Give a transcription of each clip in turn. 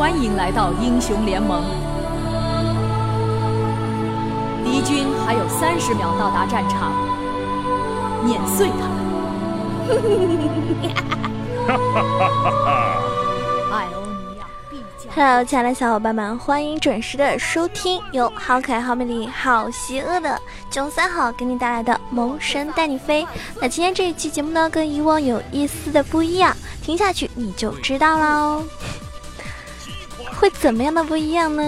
欢迎来到英雄联盟。敌军还有三十秒到达战场，碾碎他们！哈哈哈哈哈！艾欧尼亚必将。Hello，亲爱的小伙伴们，欢迎准时的收听由好可爱、好美丽、好邪恶的囧三好给你带来的《萌神带你飞》。那今天这一期节目呢，跟以往有一丝的不一样，听下去你就知道喽。会怎么样的不一样呢？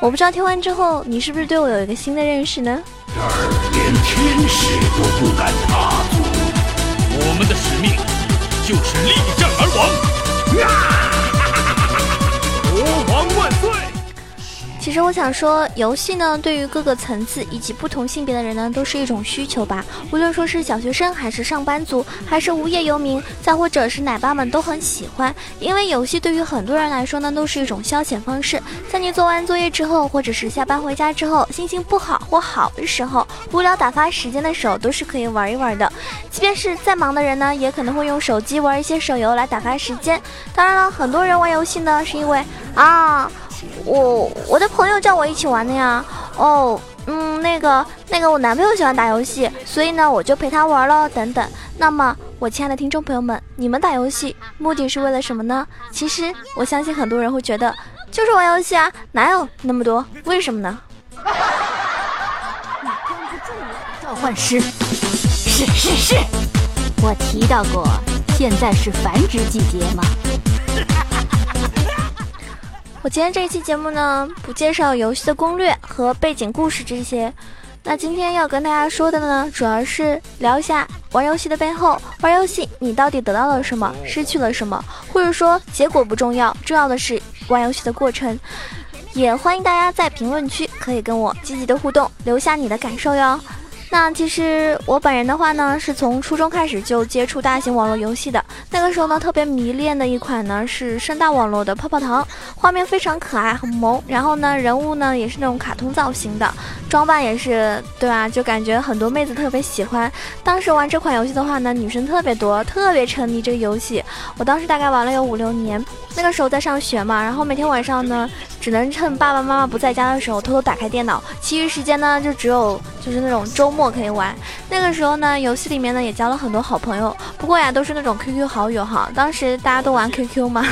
我不知道听完之后你是不是对我有一个新的认识呢？这儿连天使都不敢踏足，我们的使命就是力战而亡。其实我想说，游戏呢，对于各个层次以及不同性别的人呢，都是一种需求吧。无论说是小学生，还是上班族，还是无业游民，再或者是奶爸们都很喜欢。因为游戏对于很多人来说呢，都是一种消遣方式。在你做完作业之后，或者是下班回家之后，心情不好或好的时候，无聊打发时间的时候，都是可以玩一玩的。即便是再忙的人呢，也可能会用手机玩一些手游来打发时间。当然了，很多人玩游戏呢，是因为啊。我我的朋友叫我一起玩的呀，哦，嗯，那个那个我男朋友喜欢打游戏，所以呢我就陪他玩了，等等。那么我亲爱的听众朋友们，你们打游戏目的是为了什么呢？其实我相信很多人会觉得就是玩游戏啊，哪有那么多？为什么呢？你关不住我，召唤师。是是是，我提到过，现在是繁殖季节吗？我今天这一期节目呢，不介绍游戏的攻略和背景故事这些。那今天要跟大家说的呢，主要是聊一下玩游戏的背后。玩游戏你到底得到了什么，失去了什么？或者说结果不重要，重要的是玩游戏的过程。也欢迎大家在评论区可以跟我积极的互动，留下你的感受哟。那其实我本人的话呢，是从初中开始就接触大型网络游戏的。那个时候呢，特别迷恋的一款呢是盛大网络的泡泡糖，画面非常可爱很萌，然后呢人物呢也是那种卡通造型的，装扮也是对吧？就感觉很多妹子特别喜欢。当时玩这款游戏的话呢，女生特别多，特别沉迷这个游戏。我当时大概玩了有五六年，那个时候在上学嘛，然后每天晚上呢，只能趁爸爸妈妈不在家的时候偷偷打开电脑，其余时间呢就只有就是那种周末。可以玩，那个时候呢，游戏里面呢也交了很多好朋友，不过呀都是那种 QQ 好友哈，当时大家都玩 QQ 嘛，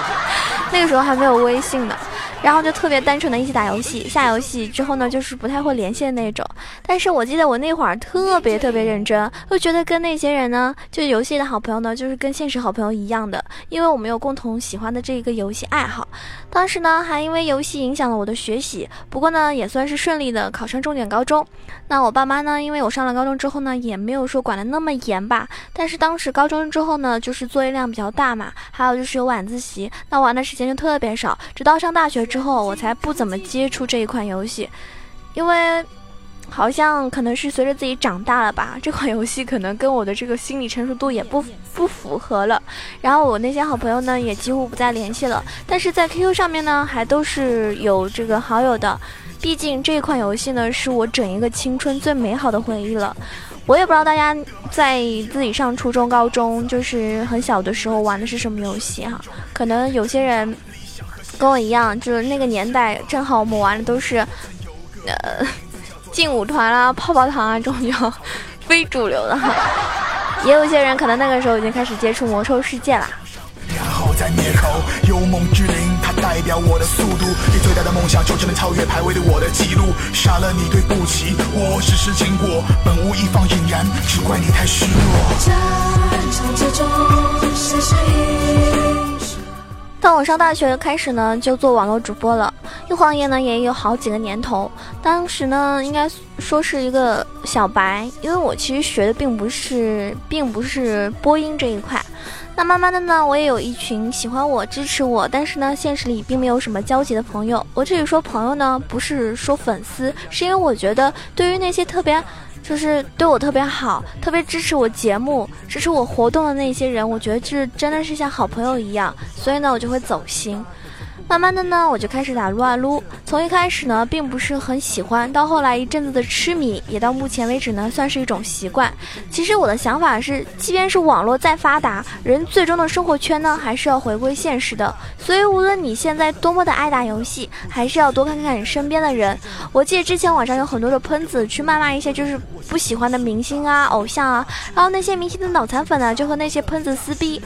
那个时候还没有微信呢。然后就特别单纯的一起打游戏，下游戏之后呢，就是不太会联系的那种。但是我记得我那会儿特别特别认真，就觉得跟那些人呢，就游戏的好朋友呢，就是跟现实好朋友一样的，因为我们有共同喜欢的这一个游戏爱好。当时呢，还因为游戏影响了我的学习，不过呢，也算是顺利的考上重点高中。那我爸妈呢，因为我上了高中之后呢，也没有说管的那么严吧。但是当时高中之后呢，就是作业量比较大嘛，还有就是有晚自习，那玩的时间就特别少。直到上大学之后，我才不怎么接触这一款游戏，因为好像可能是随着自己长大了吧，这款游戏可能跟我的这个心理成熟度也不不符合了。然后我那些好朋友呢，也几乎不再联系了。但是在 QQ 上面呢，还都是有这个好友的。毕竟这款游戏呢，是我整一个青春最美好的回忆了。我也不知道大家在自己上初中、高中，就是很小的时候玩的是什么游戏哈？可能有些人。跟我一样，就是那个年代，正好我们玩的都是，呃，劲舞团啦、泡泡糖啊这种叫非主流的哈。也有些人可能那个时候已经开始接触魔兽世界啦。然后再灭口，幽梦之灵，它代表我的速度。你最大的梦想就是能超越排位的我的记录。杀了你对不起，我只是经过，本无一方引燃，只怪你太虚弱。战场之中，谁谁从我上大学开始呢，就做网络主播了，一晃眼呢也有好几个年头。当时呢，应该说是一个小白，因为我其实学的并不是，并不是播音这一块。那慢慢的呢，我也有一群喜欢我、支持我，但是呢，现实里并没有什么交集的朋友。我这里说朋友呢，不是说粉丝，是因为我觉得对于那些特别。就是对我特别好，特别支持我节目、支持我活动的那些人，我觉得这真的是像好朋友一样，所以呢，我就会走心。慢慢的呢，我就开始打撸啊撸。从一开始呢，并不是很喜欢，到后来一阵子的痴迷，也到目前为止呢，算是一种习惯。其实我的想法是，即便是网络再发达，人最终的生活圈呢，还是要回归现实的。所以，无论你现在多么的爱打游戏，还是要多看看你身边的人。我记得之前网上有很多的喷子去谩骂一些就是不喜欢的明星啊、偶像啊，然后那些明星的脑残粉呢，就和那些喷子撕逼。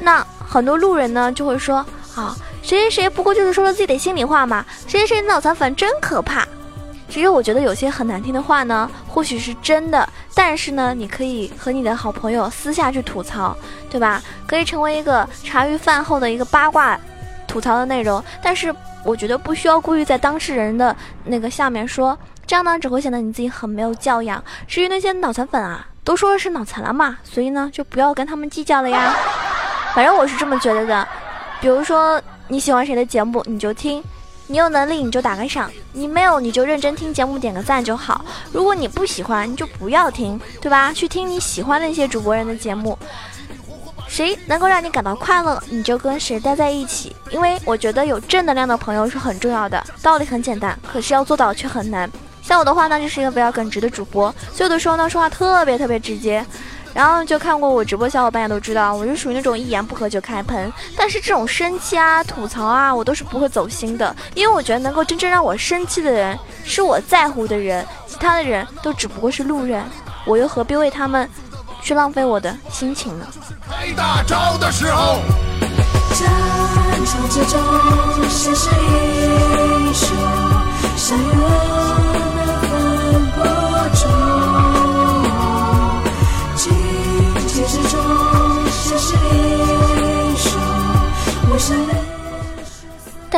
那很多路人呢，就会说啊。谁谁谁不过就是说了自己的心里话嘛？谁谁谁脑残粉真可怕。其实我觉得有些很难听的话呢，或许是真的，但是呢，你可以和你的好朋友私下去吐槽，对吧？可以成为一个茶余饭后的一个八卦吐槽的内容。但是我觉得不需要故意在当事人的那个下面说，这样呢只会显得你自己很没有教养。至于那些脑残粉啊，都说是脑残了嘛，所以呢就不要跟他们计较了呀。反正我是这么觉得的，比如说。你喜欢谁的节目，你就听；你有能力你就打个赏，你没有你就认真听节目，点个赞就好。如果你不喜欢，你就不要听，对吧？去听你喜欢的那些主播人的节目，谁能够让你感到快乐，你就跟谁待在一起。因为我觉得有正能量的朋友是很重要的。道理很简单，可是要做到却很难。像我的话呢，就是一个比较耿直的主播，所以有的时候呢说话特别特别直接。然后就看过我直播，小伙伴也都知道，我是属于那种一言不合就开喷。但是这种生气啊、吐槽啊，我都是不会走心的，因为我觉得能够真正让我生气的人是我在乎的人，其他的人都只不过是路人，我又何必为他们去浪费我的心情呢？开大招的时候。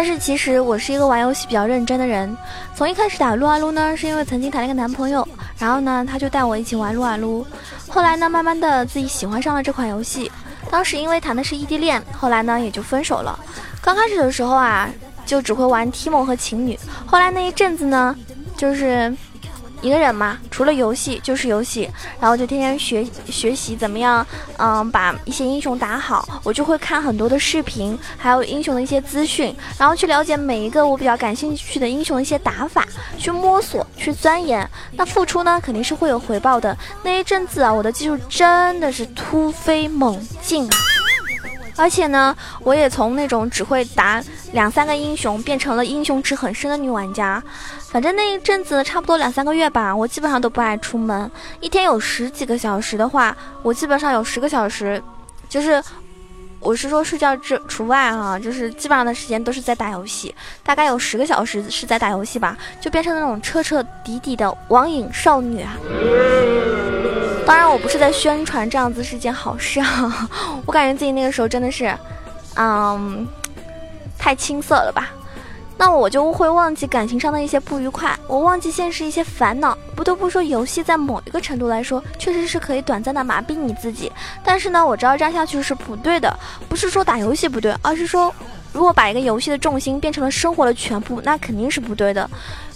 但是其实我是一个玩游戏比较认真的人，从一开始打撸啊撸呢，是因为曾经谈了一个男朋友，然后呢他就带我一起玩撸啊撸，后来呢慢慢的自己喜欢上了这款游戏，当时因为谈的是异地恋，后来呢也就分手了。刚开始的时候啊，就只会玩提莫和情侣，后来那一阵子呢，就是。一个人嘛，除了游戏就是游戏，然后就天天学学习怎么样，嗯，把一些英雄打好。我就会看很多的视频，还有英雄的一些资讯，然后去了解每一个我比较感兴趣的英雄的一些打法，去摸索，去钻研。那付出呢，肯定是会有回报的。那一阵子啊，我的技术真的是突飞猛进！而且呢，我也从那种只会打两三个英雄，变成了英雄值很深的女玩家。反正那一阵子差不多两三个月吧，我基本上都不爱出门。一天有十几个小时的话，我基本上有十个小时，就是我是说睡觉之除外啊，就是基本上的时间都是在打游戏。大概有十个小时是在打游戏吧，就变成那种彻彻底底的网瘾少女啊。当然，我不是在宣传这样子是件好事啊！我感觉自己那个时候真的是，嗯，太青涩了吧？那我就会忘记感情上的一些不愉快，我忘记现实一些烦恼。不得不说，游戏在某一个程度来说，确实是可以短暂的麻痹你自己。但是呢，我知道这样下去是不对的，不是说打游戏不对，而是说。如果把一个游戏的重心变成了生活的全部，那肯定是不对的。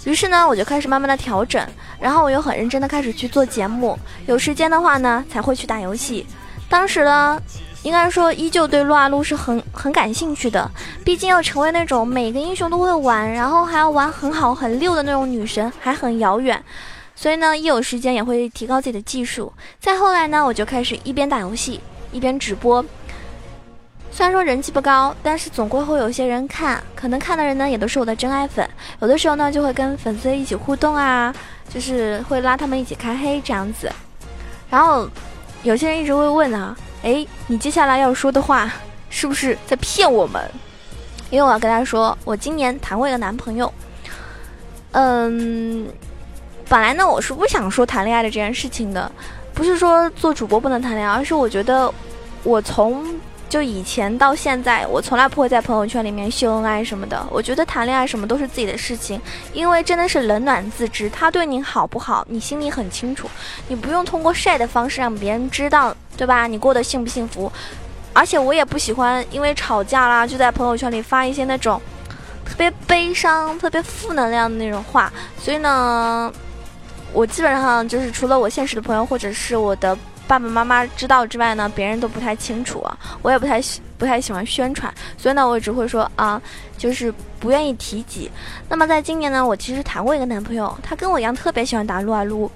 于是呢，我就开始慢慢的调整，然后我又很认真的开始去做节目。有时间的话呢，才会去打游戏。当时呢，应该说依旧对撸啊撸是很很感兴趣的。毕竟要成为那种每个英雄都会玩，然后还要玩很好很溜的那种女神，还很遥远。所以呢，一有时间也会提高自己的技术。再后来呢，我就开始一边打游戏一边直播。虽然说人气不高，但是总归会有些人看，可能看的人呢也都是我的真爱粉。有的时候呢就会跟粉丝一起互动啊，就是会拉他们一起开黑这样子。然后有些人一直会问啊，哎，你接下来要说的话是不是在骗我们？因为我要跟他说，我今年谈过一个男朋友。嗯，本来呢我是不想说谈恋爱的这件事情的，不是说做主播不能谈恋爱，而是我觉得我从。就以前到现在，我从来不会在朋友圈里面秀恩爱什么的。我觉得谈恋爱什么都是自己的事情，因为真的是冷暖自知。他对你好不好，你心里很清楚。你不用通过晒的方式让别人知道，对吧？你过得幸不幸福？而且我也不喜欢因为吵架啦，就在朋友圈里发一些那种特别悲伤、特别负能量的那种话。所以呢，我基本上就是除了我现实的朋友或者是我的。爸爸妈妈知道之外呢，别人都不太清楚，我也不太喜不太喜欢宣传，所以呢，我只会说啊，就是不愿意提及。那么在今年呢，我其实谈过一个男朋友，他跟我一样特别喜欢打撸啊撸。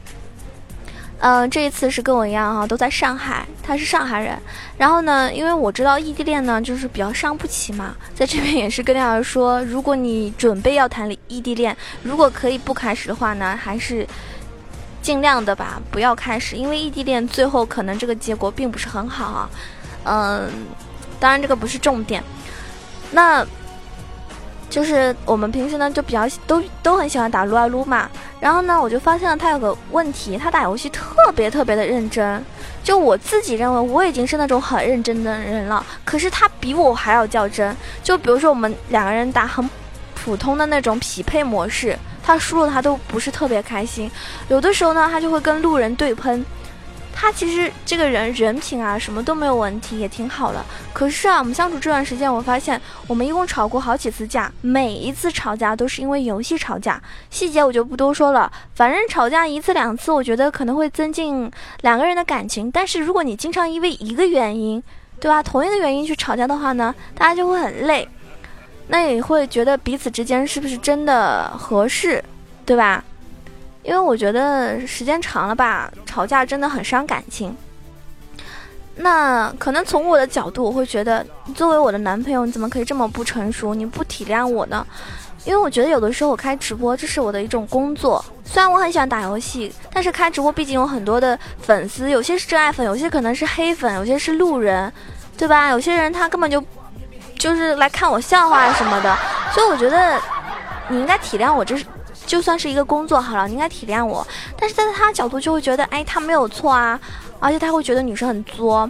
嗯，这一次是跟我一样哈，都在上海，他是上海人。然后呢，因为我知道异地恋呢，就是比较伤不起嘛，在这边也是跟大家说，如果你准备要谈异地恋，如果可以不开始的话呢，还是尽量的吧，不要开始，因为异地恋最后可能这个结果并不是很好啊。嗯，当然这个不是重点。那。就是我们平时呢就比较都都很喜欢打撸啊撸嘛，然后呢我就发现了他有个问题，他打游戏特别特别的认真，就我自己认为我已经是那种很认真的人了，可是他比我还要较真。就比如说我们两个人打很普通的那种匹配模式，他输了他都不是特别开心，有的时候呢他就会跟路人对喷。他其实这个人人品啊，什么都没有问题，也挺好的。可是啊，我们相处这段时间，我发现我们一共吵过好几次架，每一次吵架都是因为游戏吵架。细节我就不多说了，反正吵架一次两次，我觉得可能会增进两个人的感情。但是如果你经常因为一个原因，对吧，同一个原因去吵架的话呢，大家就会很累，那也会觉得彼此之间是不是真的合适，对吧？因为我觉得时间长了吧，吵架真的很伤感情。那可能从我的角度，我会觉得，作为我的男朋友，你怎么可以这么不成熟？你不体谅我呢？因为我觉得有的时候我开直播，这是我的一种工作。虽然我很喜欢打游戏，但是开直播毕竟有很多的粉丝，有些是真爱粉，有些可能是黑粉，有些是路人，对吧？有些人他根本就就是来看我笑话什么的，所以我觉得你应该体谅我，这是。就算是一个工作好了，你应该体谅我。但是在他角度就会觉得，哎，他没有错啊，而且他会觉得女生很作。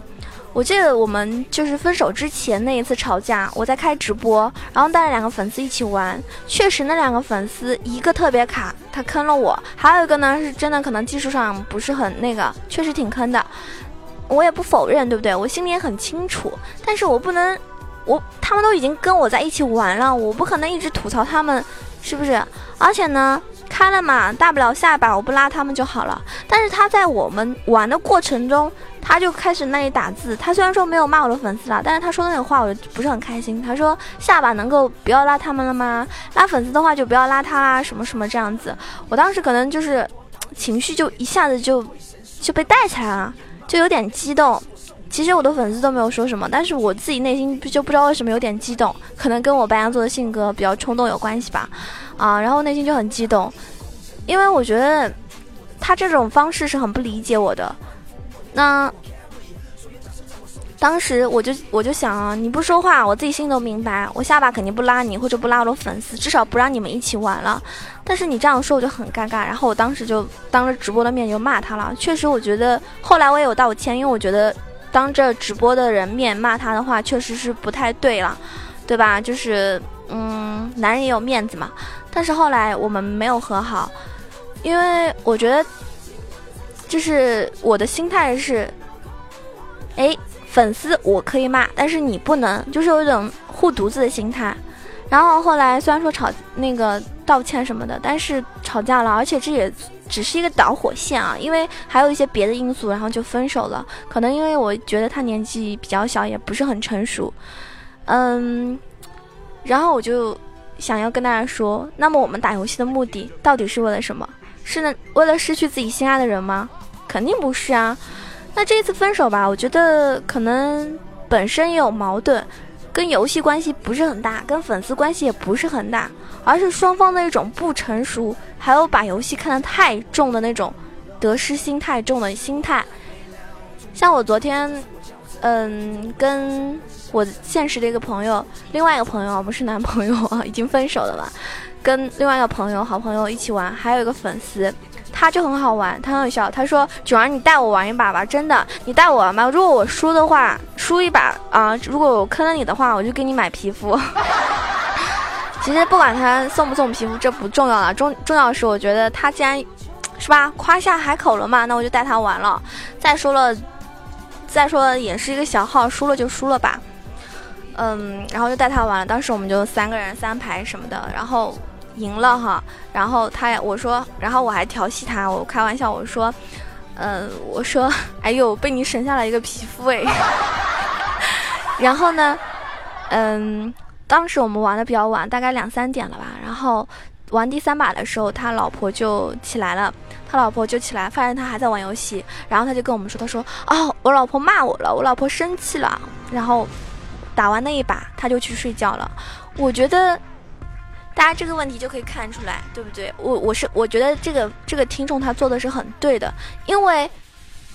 我记得我们就是分手之前那一次吵架，我在开直播，然后带了两个粉丝一起玩。确实，那两个粉丝一个特别卡，他坑了我；还有一个呢，是真的可能技术上不是很那个，确实挺坑的。我也不否认，对不对？我心里也很清楚。但是我不能，我他们都已经跟我在一起玩了，我不可能一直吐槽他们。是不是？而且呢，开了嘛，大不了下把我不拉他们就好了。但是他在我们玩的过程中，他就开始那里打字。他虽然说没有骂我的粉丝啦，但是他说那个话我就不是很开心。他说下把能够不要拉他们了吗？拉粉丝的话就不要拉他啦，什么什么这样子。我当时可能就是情绪就一下子就就被带起来了，就有点激动。其实我的粉丝都没有说什么，但是我自己内心就不知道为什么有点激动，可能跟我白羊座的性格比较冲动有关系吧，啊，然后内心就很激动，因为我觉得他这种方式是很不理解我的。那当时我就我就想啊，你不说话，我自己心里都明白，我下把肯定不拉你，或者不拉我的粉丝，至少不让你们一起玩了。但是你这样说我就很尴尬，然后我当时就当着直播的面就骂他了。确实，我觉得后来我也有道歉，因为我觉得。当着直播的人面骂他的话，确实是不太对了，对吧？就是，嗯，男人也有面子嘛。但是后来我们没有和好，因为我觉得，就是我的心态是，哎，粉丝我可以骂，但是你不能，就是有一种护犊子的心态。然后后来虽然说吵那个道歉什么的，但是吵架了，而且这也。只是一个导火线啊，因为还有一些别的因素，然后就分手了。可能因为我觉得他年纪比较小，也不是很成熟，嗯，然后我就想要跟大家说，那么我们打游戏的目的到底是为了什么？是为了失去自己心爱的人吗？肯定不是啊。那这一次分手吧，我觉得可能本身也有矛盾。跟游戏关系不是很大，跟粉丝关系也不是很大，而是双方的一种不成熟，还有把游戏看得太重的那种得失心太重的心态。像我昨天，嗯，跟我现实的一个朋友，另外一个朋友不是男朋友啊，已经分手了嘛，跟另外一个朋友，好朋友一起玩，还有一个粉丝。他就很好玩，他很有笑。他说：“九儿，你带我玩一把吧，真的，你带我玩吧。如果我输的话，输一把啊，如果我坑了你的话，我就给你买皮肤。其实不管他送不送皮肤，这不重要了，重重要的是我觉得他既然，是吧，夸下海口了嘛，那我就带他玩了。再说了，再说了也是一个小号，输了就输了吧。嗯，然后就带他玩了。当时我们就三个人三排什么的，然后。”赢了哈，然后他我说，然后我还调戏他，我开玩笑我说，嗯，我说，哎呦，被你省下了一个皮肤哎。然后呢，嗯，当时我们玩的比较晚，大概两三点了吧。然后玩第三把的时候，他老婆就起来了，他老婆就起来，发现他还在玩游戏，然后他就跟我们说，他说，哦，我老婆骂我了，我老婆生气了。然后打完那一把，他就去睡觉了。我觉得。大家这个问题就可以看出来，对不对？我我是我觉得这个这个听众他做的是很对的，因为，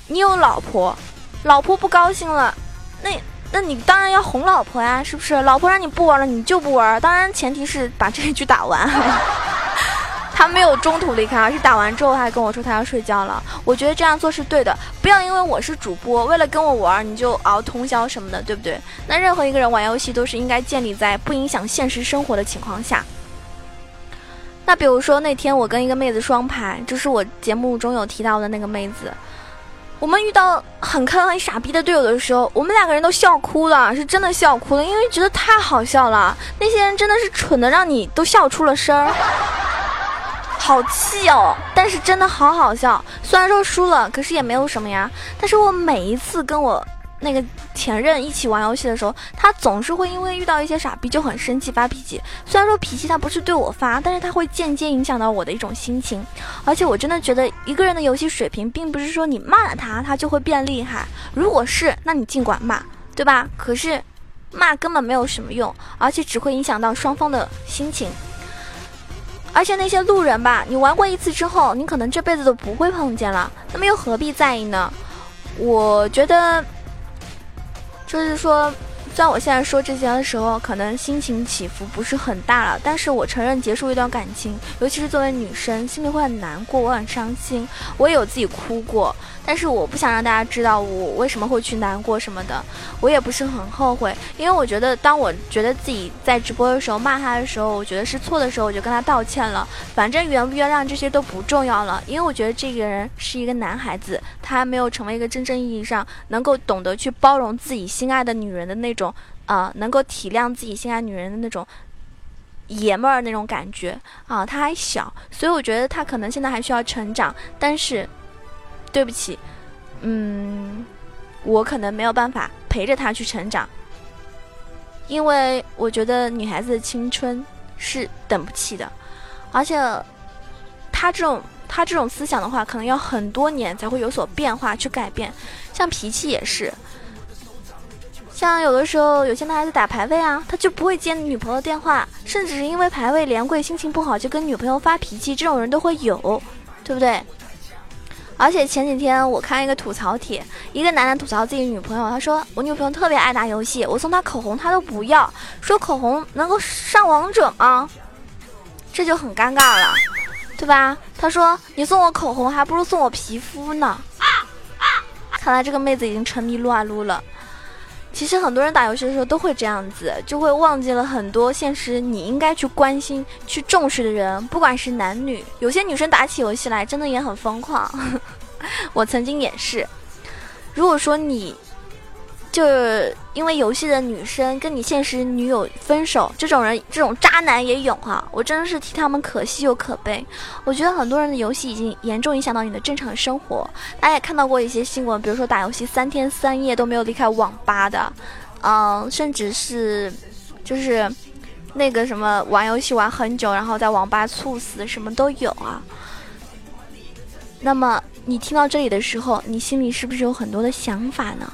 你有老婆，老婆不高兴了，那那你当然要哄老婆呀，是不是？老婆让你不玩了，你就不玩，当然前提是把这一局打完。他没有中途离开，而是打完之后还跟我说他要睡觉了。我觉得这样做是对的，不要因为我是主播，为了跟我玩你就熬通宵什么的，对不对？那任何一个人玩游戏都是应该建立在不影响现实生活的情况下。那比如说那天我跟一个妹子双排，就是我节目中有提到的那个妹子，我们遇到很坑很傻逼的队友的时候，我们两个人都笑哭了，是真的笑哭了，因为觉得太好笑了。那些人真的是蠢的让你都笑出了声儿，好气哦！但是真的好好笑，虽然说输了，可是也没有什么呀。但是我每一次跟我。那个前任一起玩游戏的时候，他总是会因为遇到一些傻逼就很生气发脾气。虽然说脾气他不是对我发，但是他会间接影响到我的一种心情。而且我真的觉得一个人的游戏水平，并不是说你骂了他，他就会变厉害。如果是，那你尽管骂，对吧？可是骂根本没有什么用，而且只会影响到双方的心情。而且那些路人吧，你玩过一次之后，你可能这辈子都不会碰见了，那么又何必在意呢？我觉得。就是说。虽然我现在说这些的时候，可能心情起伏不是很大了，但是我承认结束一段感情，尤其是作为女生，心里会很难过，我很伤心，我也有自己哭过，但是我不想让大家知道我为什么会去难过什么的，我也不是很后悔，因为我觉得当我觉得自己在直播的时候骂他的时候，我觉得是错的时候，我就跟他道歉了，反正原不原谅这些都不重要了，因为我觉得这个人是一个男孩子，他还没有成为一个真正意义上能够懂得去包容自己心爱的女人的那种。啊，能够体谅自己心爱女人的那种爷们儿那种感觉啊，他还小，所以我觉得他可能现在还需要成长。但是，对不起，嗯，我可能没有办法陪着他去成长，因为我觉得女孩子的青春是等不起的，而且他这种他这种思想的话，可能要很多年才会有所变化去改变，像脾气也是。像有的时候，有些男孩子打排位啊，他就不会接女朋友电话，甚至是因为排位连跪，心情不好就跟女朋友发脾气，这种人都会有，对不对？而且前几天我看一个吐槽帖，一个男的吐槽自己女朋友，他说我女朋友特别爱打游戏，我送她口红她都不要，说口红能够上王者吗？这就很尴尬了，对吧？他说你送我口红还不如送我皮肤呢。看来这个妹子已经沉迷撸啊撸了。其实很多人打游戏的时候都会这样子，就会忘记了很多现实你应该去关心、去重视的人，不管是男女。有些女生打起游戏来真的也很疯狂，我曾经也是。如果说你。就是因为游戏的女生跟你现实女友分手，这种人这种渣男也有哈，我真的是替他们可惜又可悲。我觉得很多人的游戏已经严重影响到你的正常生活。大家也看到过一些新闻，比如说打游戏三天三夜都没有离开网吧的，嗯，甚至是就是那个什么玩游戏玩很久，然后在网吧猝死，什么都有啊。那么你听到这里的时候，你心里是不是有很多的想法呢？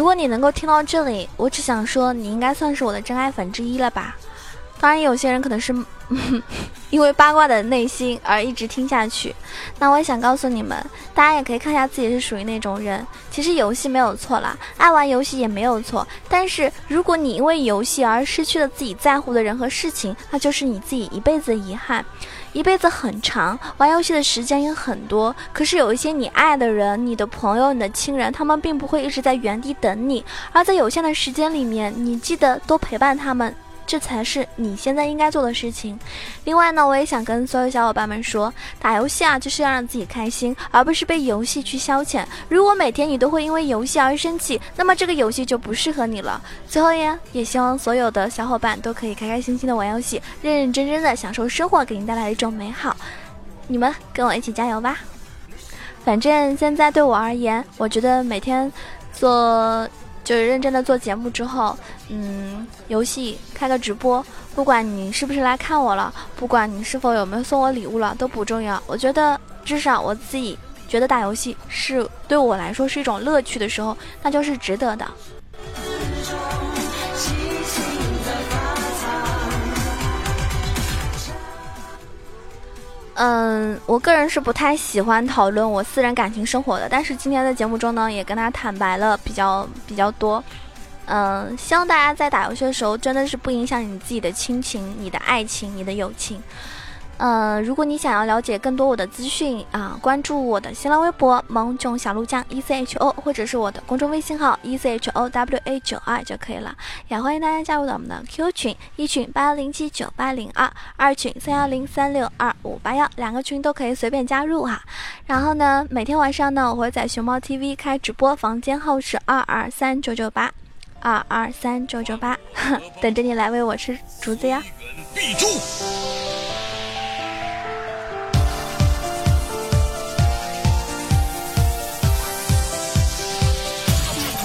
如果你能够听到这里，我只想说，你应该算是我的真爱粉之一了吧。当然，有些人可能是因为八卦的内心而一直听下去。那我也想告诉你们，大家也可以看一下自己是属于那种人。其实游戏没有错啦，爱玩游戏也没有错。但是如果你因为游戏而失去了自己在乎的人和事情，那就是你自己一辈子的遗憾。一辈子很长，玩游戏的时间也很多。可是有一些你爱的人、你的朋友、你的亲人，他们并不会一直在原地等你，而在有限的时间里面，你记得多陪伴他们。这才是你现在应该做的事情。另外呢，我也想跟所有小伙伴们说，打游戏啊，就是要让自己开心，而不是被游戏去消遣。如果每天你都会因为游戏而生气，那么这个游戏就不适合你了。最后呀，也希望所有的小伙伴都可以开开心心的玩游戏，认认真真的享受生活给您带来的一种美好。你们跟我一起加油吧！反正现在对我而言，我觉得每天做就是认真的做节目之后，嗯，游戏开个直播，不管你是不是来看我了，不管你是否有没有送我礼物了，都不重要。我觉得至少我自己觉得打游戏是对我来说是一种乐趣的时候，那就是值得的。嗯，我个人是不太喜欢讨论我私人感情生活的，但是今天的节目中呢，也跟大家坦白了比较比较多。嗯，希望大家在打游戏的时候，真的是不影响你自己的亲情、你的爱情、你的友情。呃，如果你想要了解更多我的资讯啊，关注我的新浪微博萌囧小鹿酱 E C H O，或者是我的公众微信号 E C H O W A 九二就可以了。也欢迎大家加入到我们的 Q 群，一群八幺零七九八零二，二群三幺零三六二五八幺，两个群都可以随便加入哈。然后呢，每天晚上呢，我会在熊猫 TV 开直播，房间号是二二三九九八，二二三九九八，等着你来喂我吃竹子呀。必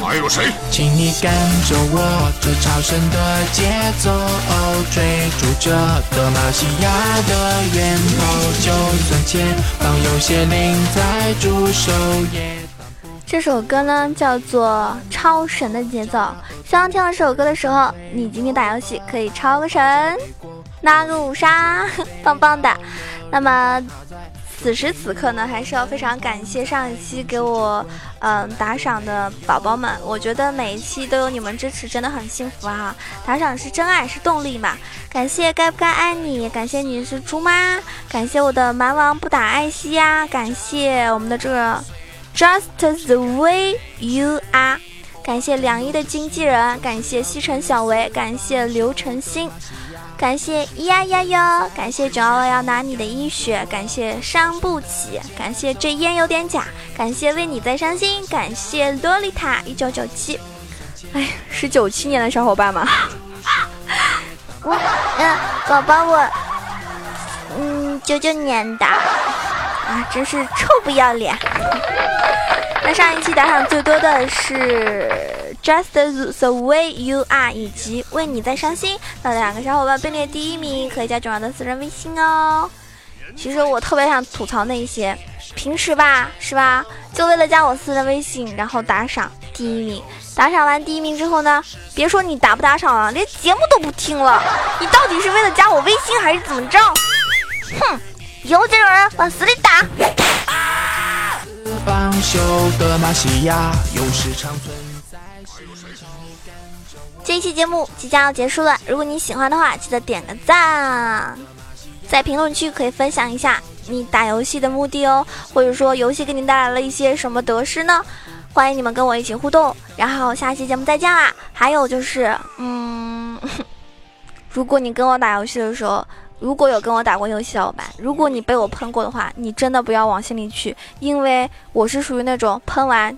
还有谁？请你跟着我这超神的节奏，追逐着德玛西亚的源头，就算前方有些灵在驻守，也这首歌呢叫做《超神的节奏》，希望听到这首歌的时候，你今天打游戏可以超个神，拿个五杀，棒棒的。那么。此时此刻呢，还是要非常感谢上一期给我嗯打赏的宝宝们。我觉得每一期都有你们支持，真的很幸福啊！打赏是真爱，是动力嘛。感谢该不该爱你，感谢你是猪妈，感谢我的蛮王不打爱惜呀，感谢我们的这个 Just the way you are，感谢梁一的经纪人，感谢西城小维，感谢刘晨星。感谢咿呀呀哟，感谢九二要拿你的医学，感谢伤不起，感谢这烟有点假，感谢为你在伤心，感谢洛丽塔一九九七，哎，是九七年的小伙伴吗？我，嗯，宝宝我，嗯，九九年的，啊，真是臭不要脸。那上一期打赏最多的是 Just the way you are，以及为你在伤心，那两个小伙伴并列第一名，可以加九儿的私人微信哦。其实我特别想吐槽那些平时吧，是吧？就为了加我私人微信，然后打赏第一名，打赏完第一名之后呢，别说你打不打赏了，连节目都不听了，你到底是为了加我微信还是怎么着？哼，有这种人往死里打！方这一期节目即将要结束了，如果你喜欢的话，记得点个赞，在评论区可以分享一下你打游戏的目的哦，或者说游戏给你带来了一些什么得失呢？欢迎你们跟我一起互动，然后下期节目再见啦！还有就是，嗯，如果你跟我打游戏的时候。如果有跟我打过游戏小伙伴，如果你被我喷过的话，你真的不要往心里去，因为我是属于那种喷完